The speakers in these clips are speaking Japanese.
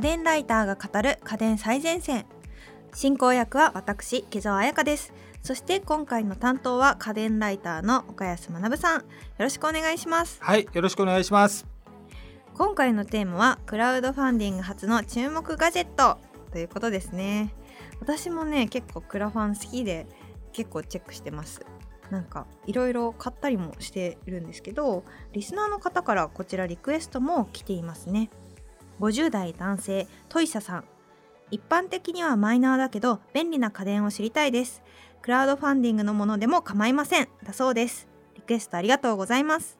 家電ライターが語る家電最前線。進行役は私木澤彩香です。そして今回の担当は家電ライターの岡安学さん。よろしくお願いします。はいよろしくお願いします。今回のテーマはクラウドファンディング初の注目ガジェット。ということですね。私もね結構クラファン好きで結構チェックしてます。なんかいろいろ買ったりもしてるんですけどリスナーの方からこちらリクエストも来ていますね50代男性トイサさん。一般的にはマイナーだけど便利な家電を知りたいです。クラウドファンディングのものでも構いません。だそうです。リクエストありがとうございます。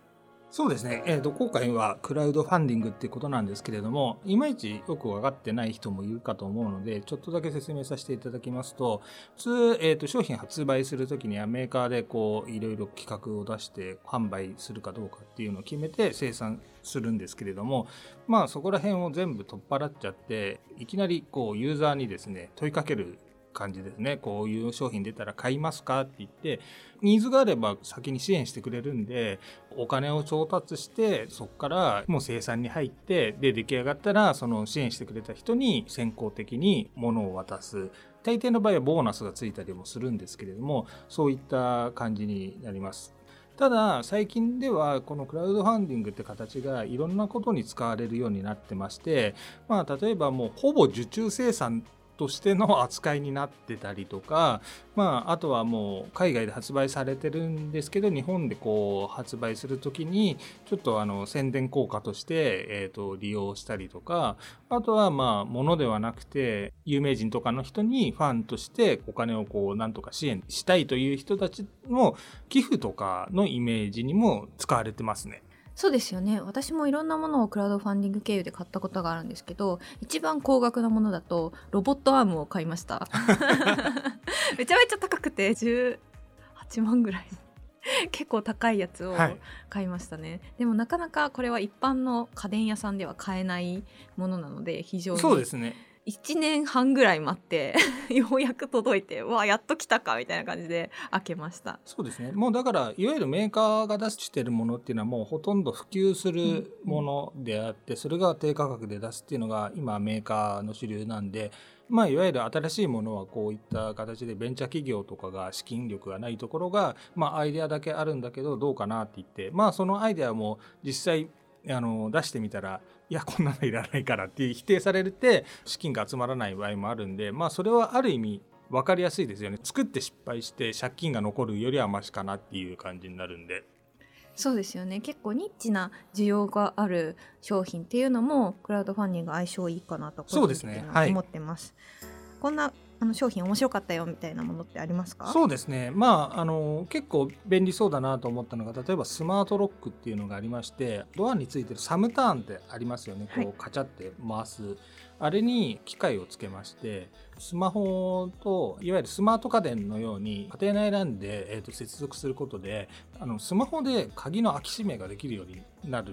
そうですね、えーと、今回はクラウドファンディングっていうことなんですけれどもいまいちよく分かってない人もいるかと思うのでちょっとだけ説明させていただきますと普通、えーと、商品発売する時にはメーカーでこういろいろ企画を出して販売するかどうかっていうのを決めて生産するんですけれどもまあそこら辺を全部取っ払っちゃっていきなりこうユーザーにですね問いかける感じですねこういう商品出たら買いますかって言ってニーズがあれば先に支援してくれるんでお金を調達してそこからもう生産に入ってで出来上がったらその支援してくれた人に先行的に物を渡す大抵の場合はボーナスがついたりもするんですけれどもそういった感じになります。ただ最近ではこのクラウドファンディングって形がいろんなことに使われるようになってまして、まあ、例えばもうほぼ受注生産としての扱いになってたりとか、まあ、あとはもう海外で発売されてるんですけど日本でこう発売する時にちょっとあの宣伝効果として、えー、と利用したりとかあとはまあ物ではなくて有名人とかの人にファンとしてお金をこうなんとか支援したいという人たちの寄付とかのイメージにも使われてますね。そうですよね。私もいろんなものをクラウドファンディング経由で買ったことがあるんですけど一番高額なものだとロボットアームを買いました。めちゃめちゃ高くて18万ぐらい。結構高いやつを買いましたね、はい、でもなかなかこれは一般の家電屋さんでは買えないものなので非常にそうですね1年半ぐらい待って ようやく届いてわやっと来たかみたいな感じで開けました。そうですね。もうだからいわゆるメーカーが出してるものっていうのはもうほとんど普及するものであって、うん、それが低価格で出すっていうのが今メーカーの主流なんでまあ、いわゆる新しいものはこういった形でベンチャー企業とかが資金力がないところが、まあ、アイデアだけあるんだけどどうかなって言って、まあ、そのアイデアも実際あの出してみたらいやこんなのいらないからって否定されて資金が集まらない場合もあるんでまあそれはある意味分かりやすいですよね作って失敗して借金が残るよりはマシかなっていう感じになるんで。そうですよね結構ニッチな需要がある商品っていうのもクラウドファンディング相性いいかなとそうですね、はい、思ってます。こんなあの商品面白かったよみたいなものってありますか？そうですね。まああの結構便利そうだなと思ったのが例えばスマートロックっていうのがありましてドアについてるサムターンってありますよね。こうカチャって回す、あれに機械をつけましてスマホといわゆるスマート家電のように家庭内 LAN で、えー、と接続することであのスマホで鍵の開き閉めができるようになる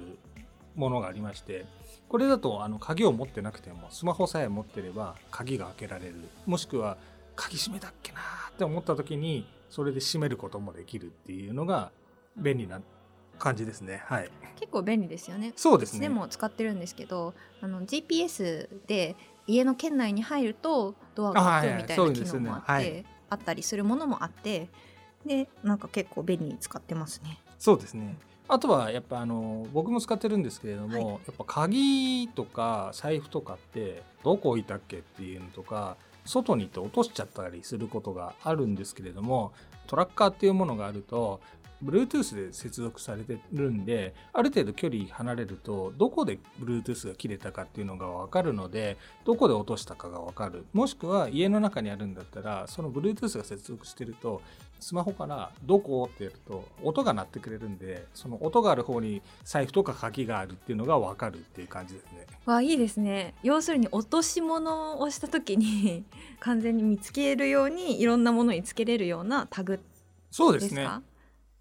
ものがありましてこれだとあの鍵を持ってなくてもスマホさえ持ってれば鍵が開けられるもしくは鍵閉めだっけなって思った時にそれで閉めることもできるっていうのが便利な感じですね。はい。結構便利ですよね。そうですね。でも使ってるんですけど、あの GPS で家の圏内に入るとドアが開くみたいな機能もあって、はいはいねはい、あったりするものもあって、でなんか結構便利に使ってますね。そうですね。あとはやっぱあの僕も使ってるんですけれども、はい、やっぱ鍵とか財布とかってどこ置いたっけっていうのとか外に行って落としちゃったりすることがあるんですけれどもトラッカーっていうものがあると Bluetooth で接続されてるんである程度距離離れるとどこで Bluetooth が切れたかっていうのが分かるのでどこで落としたかが分かる。もしくは家の中にあるんだったらその Bluetooth が接続してるとスマホから「どこ?」ってやると音が鳴ってくれるんでその音がある方に財布とか鍵があるっていうのが分かるっていう感じですね。わいいですね要するに落とし物をした時に 完全に見つけるようにいろんなものにつけれるようなタグそうですね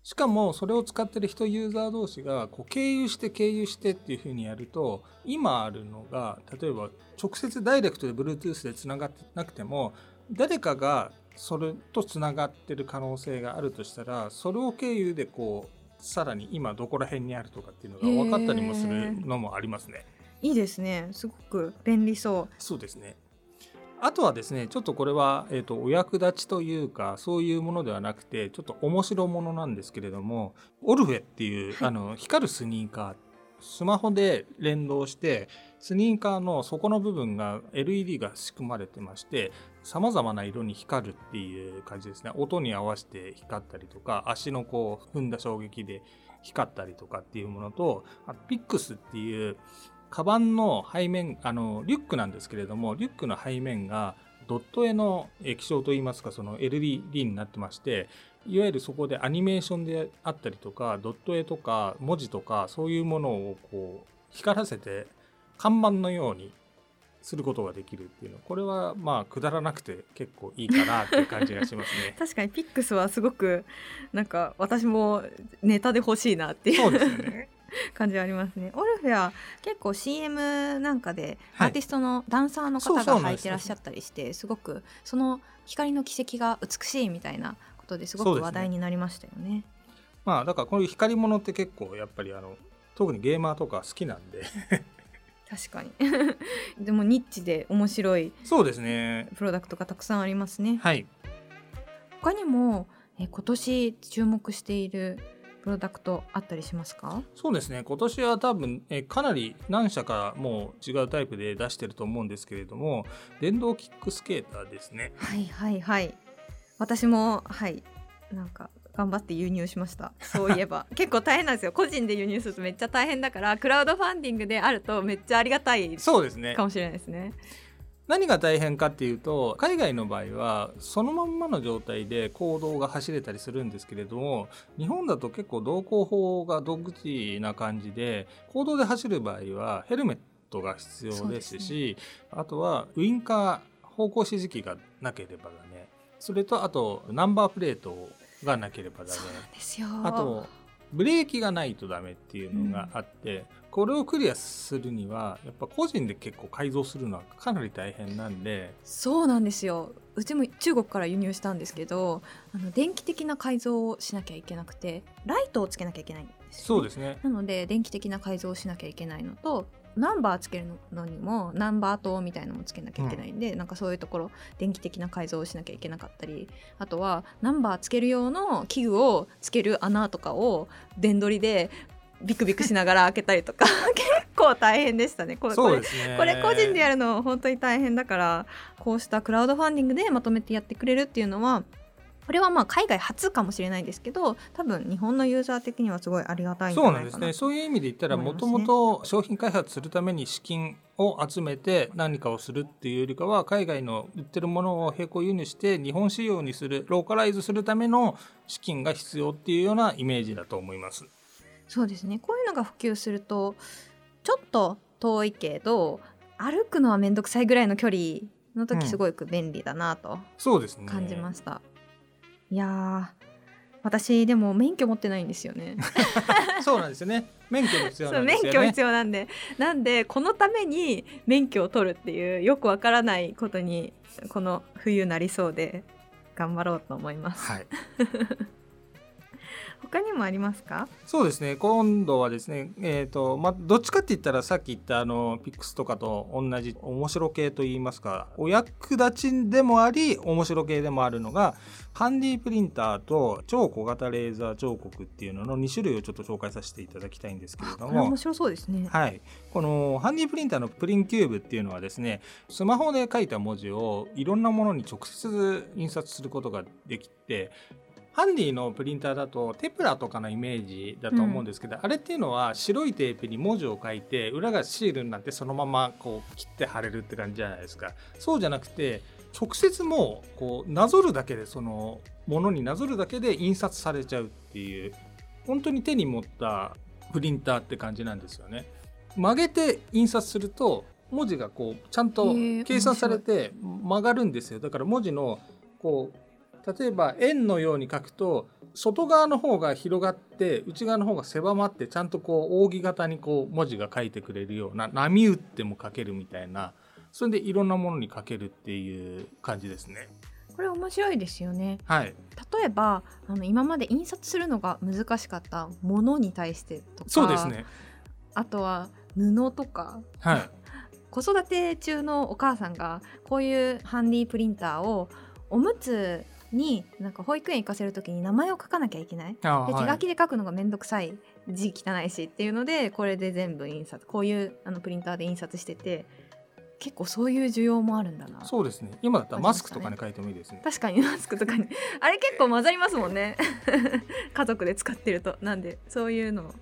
しかもそれを使ってる人ユーザー同士がこう経由して経由してっていうふうにやると今あるのが例えば直接ダイレクトで Bluetooth でつながってなくても誰かがそれとつながってる可能性があるとしたらそれを経由でこうさらに今どこら辺にあるとかっていうのが分かったりもするのもありますね。いいですね。すごく便利そう。そうですねあとはですねちょっとこれは、えーと、お役立ちというかそういうものではなくてちょっと面白ものなんですけれどもオルフェっていう、はい、あの光るスニーカースマホで連動してスニーカーの底の部分が LED が仕組まれてましてさまざまな色に光るっていう感じですね。音に合わせて光ったりとか足のこう踏んだ衝撃で光ったりとかっていうものとあピックスっていうカバンの背面あのリュックなんですけれどもリュックの背面がドット絵の液晶といいますかその LED になってましていわゆるそこでアニメーションであったりとかドット絵とか文字とかそういうものをこう光らせて看板のようにすることができるっていうの。これはまあくだらなくて結構いいかなっていう感じがしますね。確かにピックスはすごくなんか私もネタで欲しいなっていう。そうですね 感じはありますね。オルフェは結構 CM なんかでアーティストのダンサーの方が履いてらっしゃったりしてすごくその光の軌跡が美しいみたいなことですごく話題になりましたよね。ねまあだからこういう光り物って結構やっぱりあの特にゲーマーとか好きなんで。確かに。でもニッチで面白いそうですね。プロダクトがたくさんありますね。はい。他にもえ今年注目しているプロダクトあったりしますか？そうですね。今年は多分えかなり何社かもう違うタイプで出してると思うんですけれども電動キックスケーターですね。はいはいはい。私もはい。なんか頑張って輸入しました。そういえば。結構大変なんですよ。個人で輸入するとめっちゃ大変だからクラウドファンディングであるとめっちゃありがたいそうですね。かもしれないですね何が大変かっていうと海外の場合はそのまんまの状態で行動が走れたりするんですけれども日本だと結構道交法が独自な感じで行動で走る場合はヘルメットが必要ですし、ね、あとはウインカー方向指示器がなければだねそれとあとナンバープレートがなければダメあとブレーキがないとダメっていうのがあって、うん、これをクリアするにはやっぱ個人で結構改造するのはかなり大変なんで。そうなんですよ。うちも中国から輸入したんですけどあの電気的な改造をしなきゃいけなくてライトをつけなきゃいけないんです、ね、そうですね。なので電気的な改造をしなきゃいけないのとナンバーつけるのにもナンバー灯みたいなのもつけなきゃいけないんで、うん、なんかそういうところ電気的な改造をしなきゃいけなかったりあとはナンバーつける用の器具をつける穴とかを電取りでビクビクしながら開けたりとか。結構大変でしたね。これこれこれ個人でやるの本当に大変だからこうしたクラウドファンディングでまとめてやってくれるっていうのはこれはまあ海外初かもしれないんですけど多分日本のユーザー的にはすごいありがたいそうなんですね。そういう意味で言ったらもともと商品開発するために資金を集めて何かをするっていうよりかは海外の売ってるものを並行輸入して日本仕様にするローカライズするための資金が必要っていうようなイメージだと思います。そうですねこういうのが普及するとちょっと遠いけど歩くのは面倒くさいぐらいの距離の時すごく便利だなと感じました。うんいや私でも免許持ってないんですよね。そうなんですよね。免許必要なんですよね。免許必要なんで、なんでこのために免許を取るっていうよくわからないことにこの冬なりそうで頑張ろうと思います。はい。他にもありますか？そうですね。今度はですねえっ、ー、とまあどっちかって言ったらさっき言ったあのピックスとかと同じ面白系といいますかお役立ちでもあり面白系でもあるのがハンディプリンターと超小型レーザー彫刻っていうのの2種類をちょっと紹介させていただきたいんですけれども。面白そうですね。はい。このハンディプリンターのプリンキューブっていうのはですねスマホで書いた文字をいろんなものに直接印刷することができてハンディのプリンターだとテプラとかのイメージだと思うんですけど、うん、あれっていうのは白いテープに文字を書いて裏がシールになってそのままこう切って貼れるって感じじゃないですか。そうじゃなくて直接もうこうなぞるだけでそのものになぞるだけで印刷されちゃうっていう本当に手に持ったプリンターって感じなんですよね。曲げて印刷すると文字がこうちゃんと計算されて曲がるんですよ。だから文字のこう例えば円のように書くと外側の方が広がって内側の方が狭まってちゃんとこう扇形にこう文字が書いてくれるような波打っても書けるみたいなそれでいろんなものに書けるっていう感じですね。これ面白いですよね。はい。例えばあの今まで印刷するのが難しかったものに対してとか、そうですね。あとは布とかはい 子育て中のお母さんがこういうハンディプリンターをおむつになんか保育園行かせる時に名前を書かなきゃいけない。で手書きで書くのがめんどくさい字汚いしっていうのでこれで全部印刷。こういうあのプリンターで印刷してて結構そういう需要もあるんだな。そうですね。今だったらマスクとかに書いてもいいですね確かにマスクとかに あれ結構混ざりますもんね。家族で使ってると。なんでそういうのを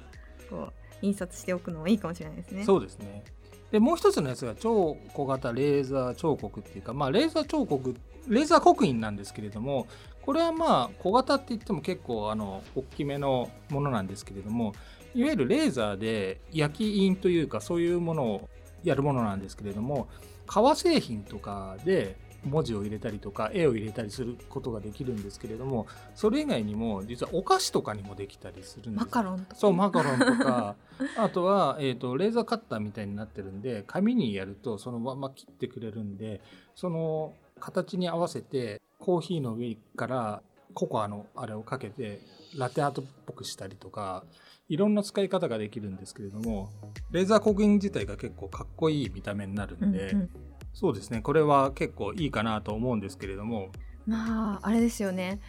こう印刷しておくのもいいかもしれないですね。そうですね。でもう一つのやつが超小型レーザー彫刻っていうか、まあ、レーザー彫刻レーザー刻印なんですけれどもこれはまあ小型って言っても結構あの大きめのものなんですけれどもいわゆるレーザーで焼き印というかそういうものをやるものなんですけれども革製品とかで文字を入れたりとか絵を入れたりすることができるんですけれどもそれ以外にも実はお菓子とかにもできたりするんです。マカロンとか。そうマカロンとか。あとは、えー、とレーザーカッターみたいになってるんで紙にやるとそのまま切ってくれるんでその形に合わせてコーヒーの上からココアのあれをかけてラテアートっぽくしたりとかいろんな使い方ができるんですけれどもレーザー刻印自体が結構かっこいい見た目になるんで、うんうん。そうですね。これは結構いいかなと思うんですけれども。まああれですよね。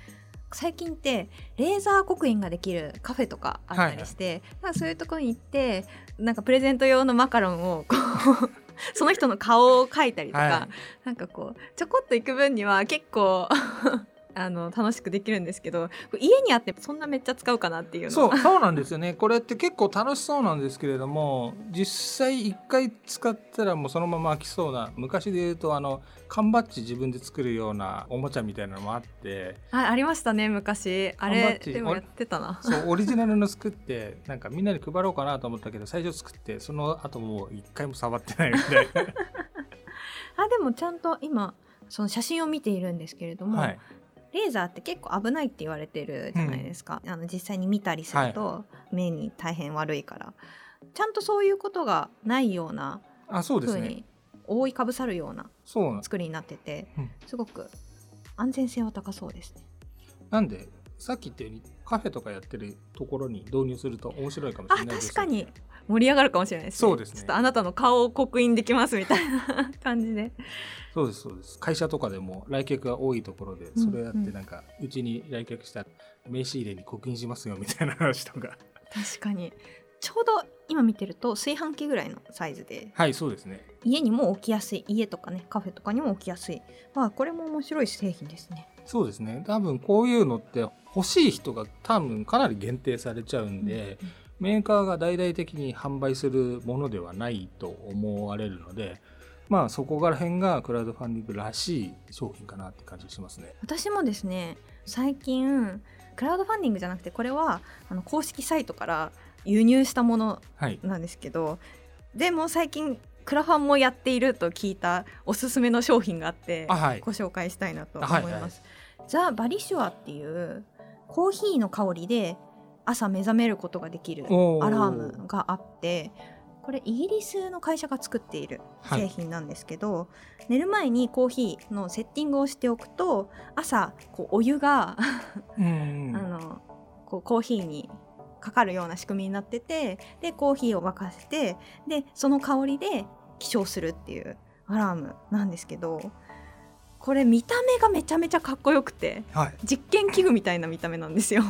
最近ってレーザー刻印ができるカフェとかあったりして、なんかそういうところに行ってなんかプレゼント用のマカロンをこう その人の顔を描いたりとか、はい。なんかこうちょこっと行く分には結構あの楽しくできるんですけど家にあってそんなめっちゃ使うかなっていうの。そうそうなんですよね。これって結構楽しそうなんですけれども実際一回使ったらもうそのまま飽きそうな昔で言うとあの缶バッジ自分で作るようなおもちゃみたいなのもあって。あありましたね昔。あれでもやってたな。そうオリジナルの作ってなんかみんなに配ろうかなと思ったけど最初作ってその後もう一回も触ってないみたいな。あでもちゃんと今その写真を見ているんですけれども、はいレーザーって結構危ないって言われてるじゃないですか、あの実際に見たりすると目に大変悪いから、ちゃんとそういうことがないようなあそうですに覆いかぶさるようなそうなん。作りになってて、うん。すごく安全性は高そうですね。なんでさっき言ったようにカフェとかやってるところに導入すると面白いかもしあれないです確かに盛り上がるかもしれないですね。そうですね。ちょっとあなたの顔を刻印できますみたいな感じで。そうですそうです。会社とかでも来客が多いところでそれをやってなんかうちに来客したら名刺入れに刻印しますよみたいな話とか。確かに。ちょうど今見てると炊飯器ぐらいのサイズで。はいそうですね。家にも置きやすい。家とかねカフェとかにも置きやすい。まあこれも面白い製品ですね。そうですね。多分こういうのって欲しい人が多分かなり限定されちゃうんで、メーカーが大々的に販売するものではないと思われるのでまあそこら辺がクラウドファンディングらしい商品かなって感じがしますね。私もですね最近クラウドファンディングじゃなくてこれはあの公式サイトから輸入したものはい。なんですけどでも最近クラファンもやっていると聞いたおすすめの商品があってあはい。ご紹介したいなと思いはい。はいます。ザ・バリシュアっていうコーヒーの香りで朝目覚めることができるアラームがあってこれイギリスの会社が作っているはい。製品なんですけど、寝る前にコーヒーのセッティングをしておくと朝こうお湯がうん。あのこうコーヒーにかかるような仕組みになっててでコーヒーを沸かせてでその香りで起床するっていうアラームなんですけどこれ見た目がめちゃめちゃかっこよくてはい。実験器具みたいな見た目なんですよ。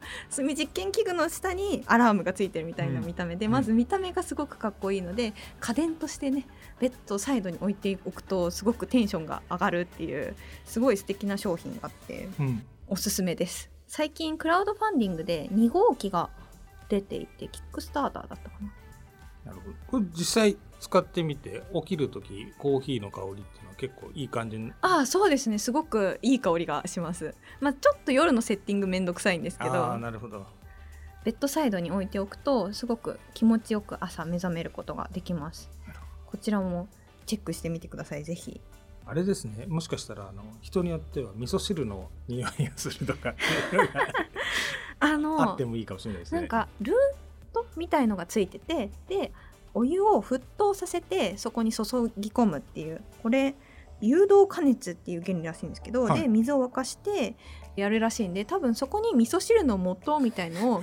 炭実験器具の下にアラームがついてるみたいな見た目で、うん。まず見た目がすごくかっこいいので家電としてねベッドサイドに置いておくとすごくテンションが上がるっていうすごい素敵な商品があってうん。おすすめです。最近クラウドファンディングで2号機が出ていてキックスターターだったかな。なるほど。これ実際使ってみて起きる時コーヒーの香りっていう結構いい感じに。ああそうですね。すごくいい香りがします。まあちょっと夜のセッティングめんどくさいんですけああどなるほど。ベッドサイドに置いておくとすごく気持ちよく朝目覚めることができます。こちらもチェックしてみてくださいぜひ。あれですね。もしかしたらあの人によっては味噌汁の匂いがするとか。っていうのがあってもいいかもしれないですね。なんかルートみたいのがついててでお湯を沸騰させてそこに注ぎ込むっていう。これ誘導加熱っていう原理らしいんですけど、はい。で水を沸かしてやるらしいんで多分そこに味噌汁の素みたいのを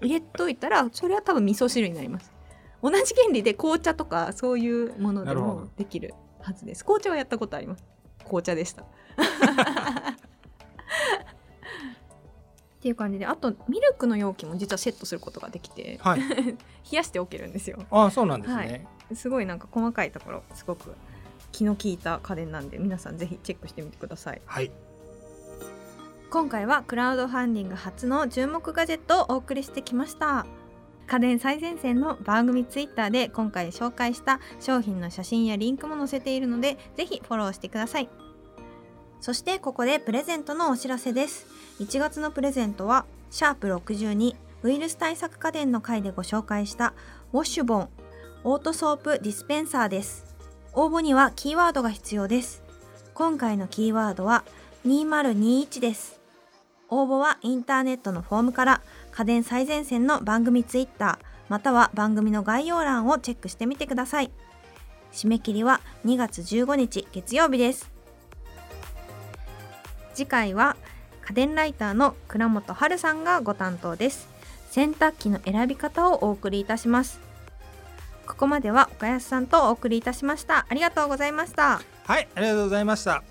入れといたらそれは多分味噌汁になります。同じ原理で紅茶とかそういうものでもできるはずです。紅茶はやったことあります。紅茶でした。っていう感じであとミルクの容器も実はセットすることができてはい。冷やしておけるんですよ。あそうなんですね、すごいなんか細かいところすごく気の利いた家電なんで皆さんぜひチェックしてみてください。はい。今回はクラウドファンディング初の注目ガジェットをお送りしてきました。家電最前線の番組ツイッターで今回紹介した商品の写真やリンクも載せているのでぜひフォローしてください。そしてここでプレゼントのお知らせです。1月のプレゼントはシャープ62ウイルス対策家電の回でご紹介したウォッシュボンオートソープディスペンサーです応募にはキーワードが必要です。今回のキーワードは2021です。応募はインターネットのフォームから家電最前線の番組ツイッターまたは番組の概要欄をチェックしてみてください。締め切りは2月15日月曜日です。次回は家電ライターの倉本春さんがご担当です。洗濯機の選び方をお送りいたします。ここまでは岡安さんとお送りいたしました。ありがとうございました。はいありがとうございました。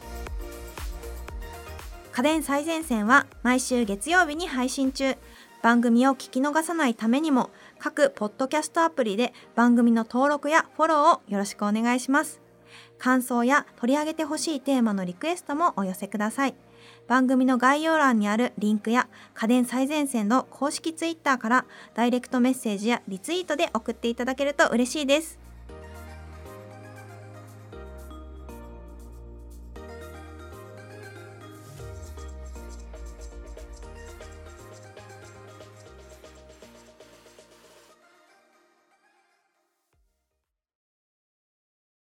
家電最前線は毎週月曜日に配信中。番組を聞き逃さないためにも各ポッドキャストアプリで番組の登録やフォローをよろしくお願いします。感想や取り上げてほしいテーマのリクエストもお寄せください番組の概要欄にあるリンクや家電最前線の公式ツイッターからダイレクトメッセージやリツイートで送っていただけると嬉しいです。